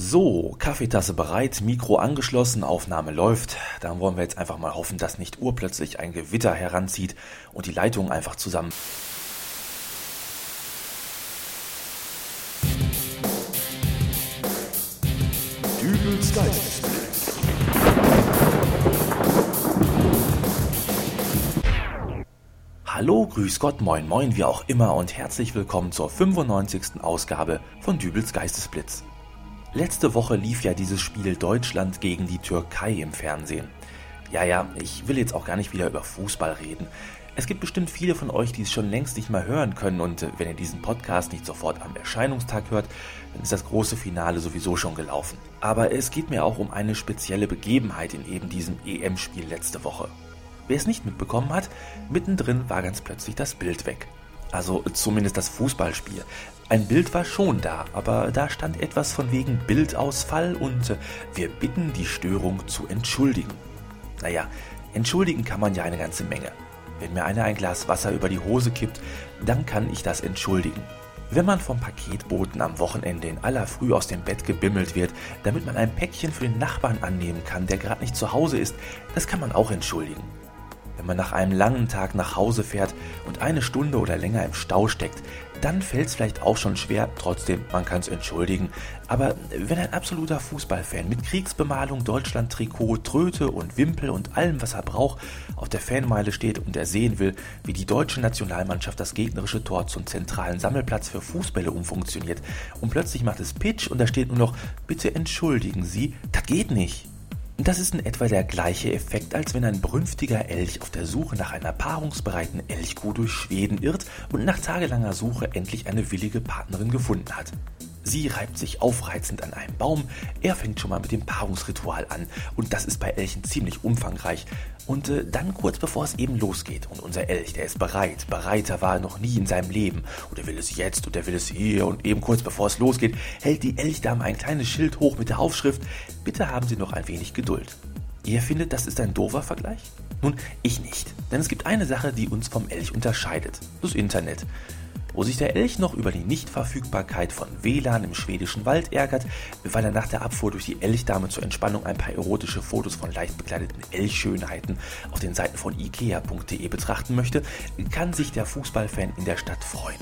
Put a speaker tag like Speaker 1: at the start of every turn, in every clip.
Speaker 1: So, Kaffeetasse bereit, Mikro angeschlossen, Aufnahme läuft. Dann wollen wir jetzt einfach mal hoffen, dass nicht urplötzlich ein Gewitter heranzieht und die Leitungen einfach zusammen. Dübels Geistesblitz. Hallo, grüß Gott, moin moin, wie auch immer und herzlich willkommen zur 95. Ausgabe von Dübels Geistesblitz. Letzte Woche lief ja dieses Spiel Deutschland gegen die Türkei im Fernsehen. Ja, ja, ich will jetzt auch gar nicht wieder über Fußball reden. Es gibt bestimmt viele von euch, die es schon längst nicht mehr hören können und äh, wenn ihr diesen Podcast nicht sofort am Erscheinungstag hört, dann ist das große Finale sowieso schon gelaufen. Aber es geht mir auch um eine spezielle Begebenheit in eben diesem EM-Spiel letzte Woche. Wer es nicht mitbekommen hat, mittendrin war ganz plötzlich das Bild weg. Also zumindest das Fußballspiel. Ein Bild war schon da, aber da stand etwas von wegen Bildausfall und äh, wir bitten die Störung zu entschuldigen. Naja, entschuldigen kann man ja eine ganze Menge. Wenn mir einer ein Glas Wasser über die Hose kippt, dann kann ich das entschuldigen. Wenn man vom Paketboten am Wochenende in aller Früh aus dem Bett gebimmelt wird, damit man ein Päckchen für den Nachbarn annehmen kann, der gerade nicht zu Hause ist, das kann man auch entschuldigen. Wenn man nach einem langen Tag nach Hause fährt und eine Stunde oder länger im Stau steckt, dann fällt es vielleicht auch schon schwer, trotzdem, man kann es entschuldigen. Aber wenn ein absoluter Fußballfan mit Kriegsbemalung, Deutschland-Trikot, Tröte und Wimpel und allem, was er braucht, auf der Fanmeile steht und er sehen will, wie die deutsche Nationalmannschaft das gegnerische Tor zum zentralen Sammelplatz für Fußbälle umfunktioniert und plötzlich macht es Pitch und da steht nur noch, bitte entschuldigen Sie, das geht nicht. Das ist in etwa der gleiche Effekt, als wenn ein brünftiger Elch auf der Suche nach einer paarungsbereiten Elchkuh durch Schweden irrt und nach tagelanger Suche endlich eine willige Partnerin gefunden hat. Sie reibt sich aufreizend an einem Baum, er fängt schon mal mit dem Paarungsritual an und das ist bei Elchen ziemlich umfangreich. Und äh, dann kurz bevor es eben losgeht und unser Elch, der ist bereit, bereiter war er noch nie in seinem Leben und er will es jetzt und er will es hier und eben kurz bevor es losgeht, hält die Elchdame ein kleines Schild hoch mit der Aufschrift, bitte haben Sie noch ein wenig Geduld. Ihr findet, das ist ein doofer Vergleich? Nun, ich nicht. Denn es gibt eine Sache, die uns vom Elch unterscheidet. Das Internet wo sich der Elch noch über die Nichtverfügbarkeit von WLAN im schwedischen Wald ärgert, weil er nach der Abfuhr durch die Elchdame zur Entspannung ein paar erotische Fotos von leicht bekleideten Elchschönheiten auf den Seiten von ikea.de betrachten möchte, kann sich der Fußballfan in der Stadt freuen.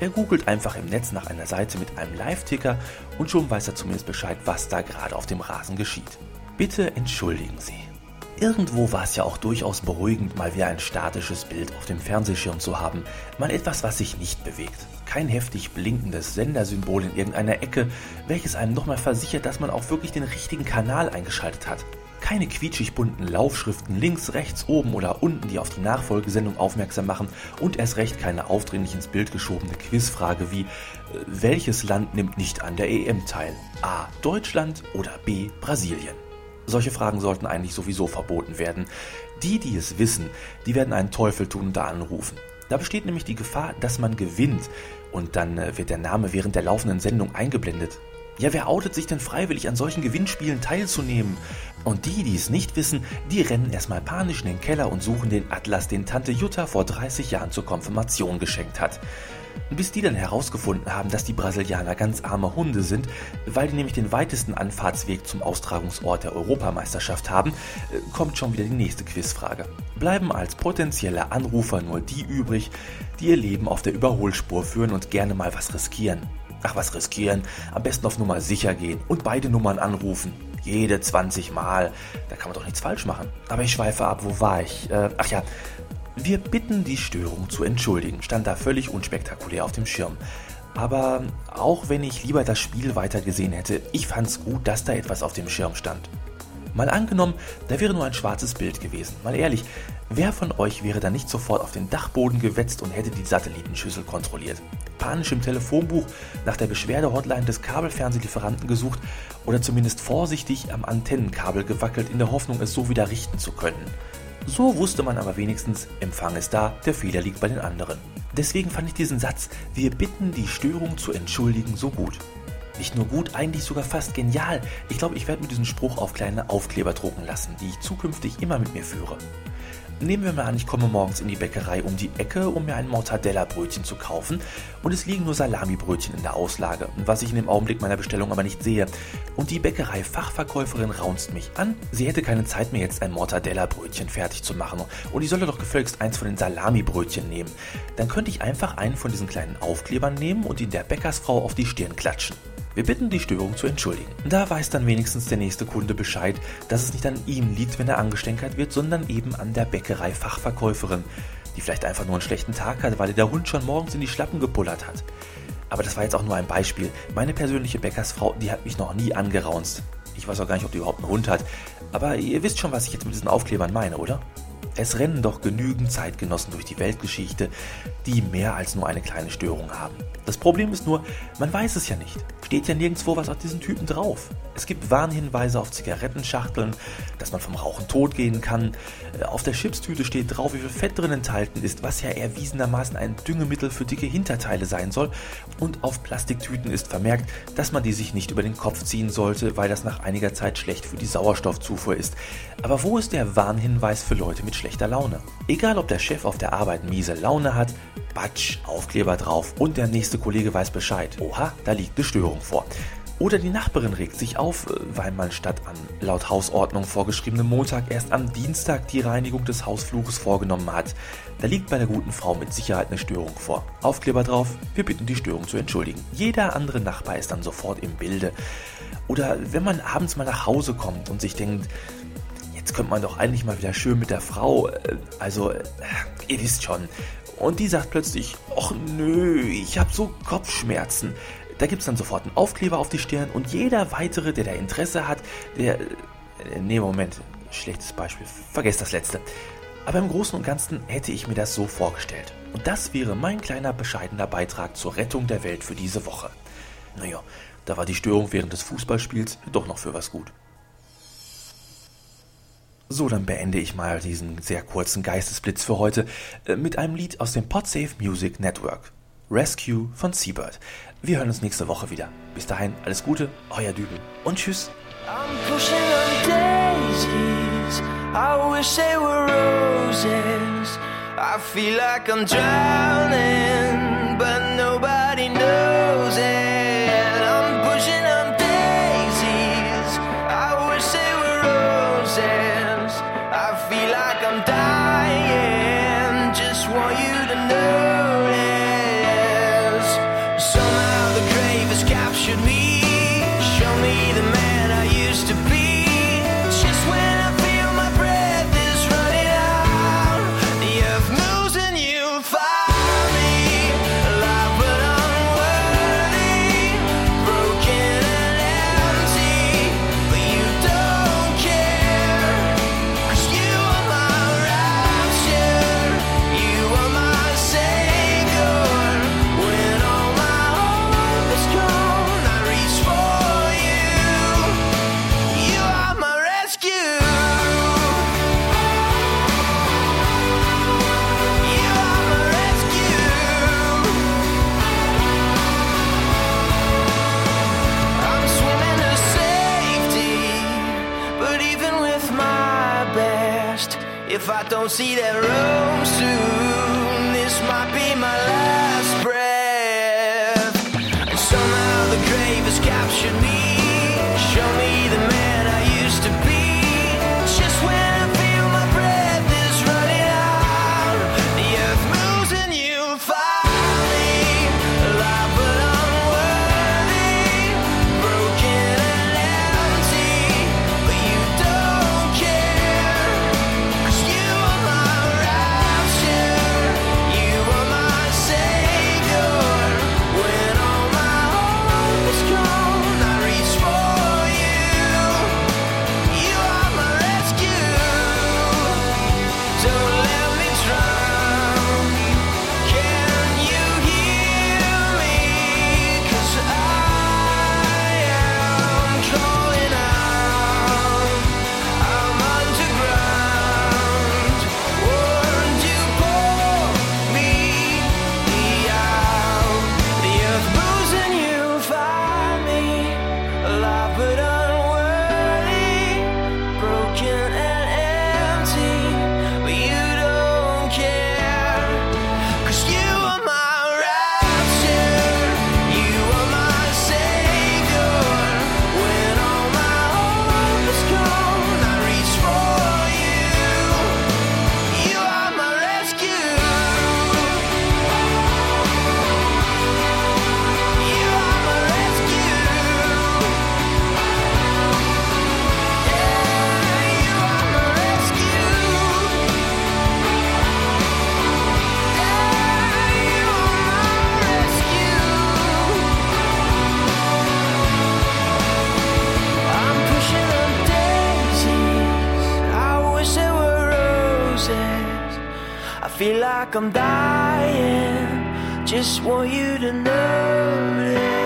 Speaker 1: Er googelt einfach im Netz nach einer Seite mit einem Live-Ticker und schon weiß er zumindest Bescheid, was da gerade auf dem Rasen geschieht. Bitte entschuldigen Sie. Irgendwo war es ja auch durchaus beruhigend, mal wieder ein statisches Bild auf dem Fernsehschirm zu haben, mal etwas, was sich nicht bewegt. Kein heftig blinkendes Sendersymbol in irgendeiner Ecke, welches einem nochmal versichert, dass man auch wirklich den richtigen Kanal eingeschaltet hat. Keine quietschig bunten Laufschriften links, rechts, oben oder unten, die auf die Nachfolgesendung aufmerksam machen und erst recht keine aufdringlich ins Bild geschobene Quizfrage wie äh, welches Land nimmt nicht an der EM teil? A. Deutschland oder B. Brasilien? Solche Fragen sollten eigentlich sowieso verboten werden. Die, die es wissen, die werden einen Teufel tun und da anrufen. Da besteht nämlich die Gefahr, dass man gewinnt und dann äh, wird der Name während der laufenden Sendung eingeblendet. Ja, wer outet sich denn freiwillig an solchen Gewinnspielen teilzunehmen? Und die, die es nicht wissen, die rennen erstmal panisch in den Keller und suchen den Atlas, den Tante Jutta vor 30 Jahren zur Konfirmation geschenkt hat. Bis die dann herausgefunden haben, dass die Brasilianer ganz arme Hunde sind, weil die nämlich den weitesten Anfahrtsweg zum Austragungsort der Europameisterschaft haben, äh, kommt schon wieder die nächste Quizfrage. Bleiben als potenzielle Anrufer nur die übrig, die ihr Leben auf der Überholspur führen und gerne mal was riskieren. Ach, was riskieren? Am besten auf Nummer sicher gehen und beide Nummern anrufen. Jede 20 Mal. Da kann man doch nichts falsch machen. Aber ich schweife ab, wo war ich? Äh, ach ja, wir bitten die Störung zu entschuldigen, stand da völlig unspektakulär auf dem Schirm. Aber auch wenn ich lieber das Spiel weitergesehen hätte, ich fand's gut, dass da etwas auf dem Schirm stand. Mal angenommen, da wäre nur ein schwarzes Bild gewesen. Mal ehrlich, wer von euch wäre da nicht sofort auf den Dachboden gewetzt und hätte die Satellitenschüssel kontrolliert? Panisch im Telefonbuch nach der Beschwerde-Hotline des Kabelfernsehlieferanten gesucht oder zumindest vorsichtig am Antennenkabel gewackelt in der Hoffnung, es so wieder richten zu können. So wusste man aber wenigstens, Empfang ist da, der Fehler liegt bei den anderen. Deswegen fand ich diesen Satz, wir bitten die Störung zu entschuldigen, so gut. Nicht nur gut, eigentlich sogar fast genial. Ich glaube, ich werde mir diesen Spruch auf kleine Aufkleber drucken lassen, die ich zukünftig immer mit mir führe. Nehmen wir mal an, ich komme morgens in die Bäckerei um die Ecke, um mir ein Mortadella-Brötchen zu kaufen und es liegen nur Salami-Brötchen in der Auslage, was ich in dem Augenblick meiner Bestellung aber nicht sehe. Und die Bäckerei-Fachverkäuferin raunzt mich an, sie hätte keine Zeit mehr jetzt ein Mortadella-Brötchen fertig zu machen und ich solle doch gefälligst eins von den Salami-Brötchen nehmen. Dann könnte ich einfach einen von diesen kleinen Aufklebern nehmen und ihn der Bäckersfrau auf die Stirn klatschen. Wir bitten die Störung zu entschuldigen. Da weiß dann wenigstens der nächste Kunde Bescheid, dass es nicht an ihm liegt, wenn er angestänkert wird, sondern eben an der Bäckerei-Fachverkäuferin, die vielleicht einfach nur einen schlechten Tag hat, weil der Hund schon morgens in die Schlappen gepullert hat. Aber das war jetzt auch nur ein Beispiel. Meine persönliche Bäckersfrau, die hat mich noch nie angeraunzt. Ich weiß auch gar nicht, ob die überhaupt einen Hund hat. Aber ihr wisst schon, was ich jetzt mit diesen Aufklebern meine, oder? Es rennen doch genügend Zeitgenossen durch die Weltgeschichte, die mehr als nur eine kleine Störung haben. Das Problem ist nur, man weiß es ja nicht. Steht ja nirgendwo was auf diesen Typen drauf. Es gibt Warnhinweise auf Zigarettenschachteln, dass man vom Rauchen tot gehen kann. Äh, auf der Chipstüte steht drauf, wie viel Fett drin enthalten ist, was ja erwiesenermaßen ein Düngemittel für dicke Hinterteile sein soll. Und auf Plastiktüten ist vermerkt, dass man die sich nicht über den Kopf ziehen sollte, weil das nach einiger Zeit schlecht für die Sauerstoffzufuhr ist. Aber wo ist der Warnhinweis für Leute mit schlechter Laune? Egal, ob der Chef auf der Arbeit miese Laune hat, Batsch, Aufkleber drauf und der nächste Kollege weiß Bescheid. Oha, da liegt eine Störung vor. Oder die Nachbarin regt sich auf, äh, weil man statt an laut Hausordnung vorgeschriebenem Montag erst am Dienstag die Reinigung des Hausflures vorgenommen hat. Da liegt bei der guten Frau mit Sicherheit eine Störung vor. Aufkleber drauf, wir bitten die Störung zu entschuldigen. Jeder andere Nachbar ist dann sofort im Bilde. Oder wenn man abends mal nach Hause kommt und sich denkt, jetzt könnte man doch eigentlich mal wieder schön mit der Frau, äh, also äh, ihr wisst schon. Und die sagt plötzlich, ach nö, ich habe so Kopfschmerzen. Da gibt es dann sofort einen Aufkleber auf die Stirn und jeder weitere, der da Interesse hat, der... Äh, nee, Moment, schlechtes Beispiel, vergesst das letzte. Aber im Großen und Ganzen hätte ich mir das so vorgestellt. Und das wäre mein kleiner bescheidener Beitrag zur Rettung der Welt für diese Woche. Naja, da war die Störung während des Fußballspiels doch noch für was gut. So, dann beende ich mal diesen sehr kurzen Geistesblitz für heute äh, mit einem Lied aus dem Podsafe Music Network. Rescue von Seabird. Wir hören uns nächste Woche wieder. Bis dahin, alles Gute, euer Dübel und tschüss. I'm pushing on daisies. I wish they were roses. I feel like I'm drowning, If I don't see that room soon, this might be my last feel
Speaker 2: like I'm dying. Just want you to know.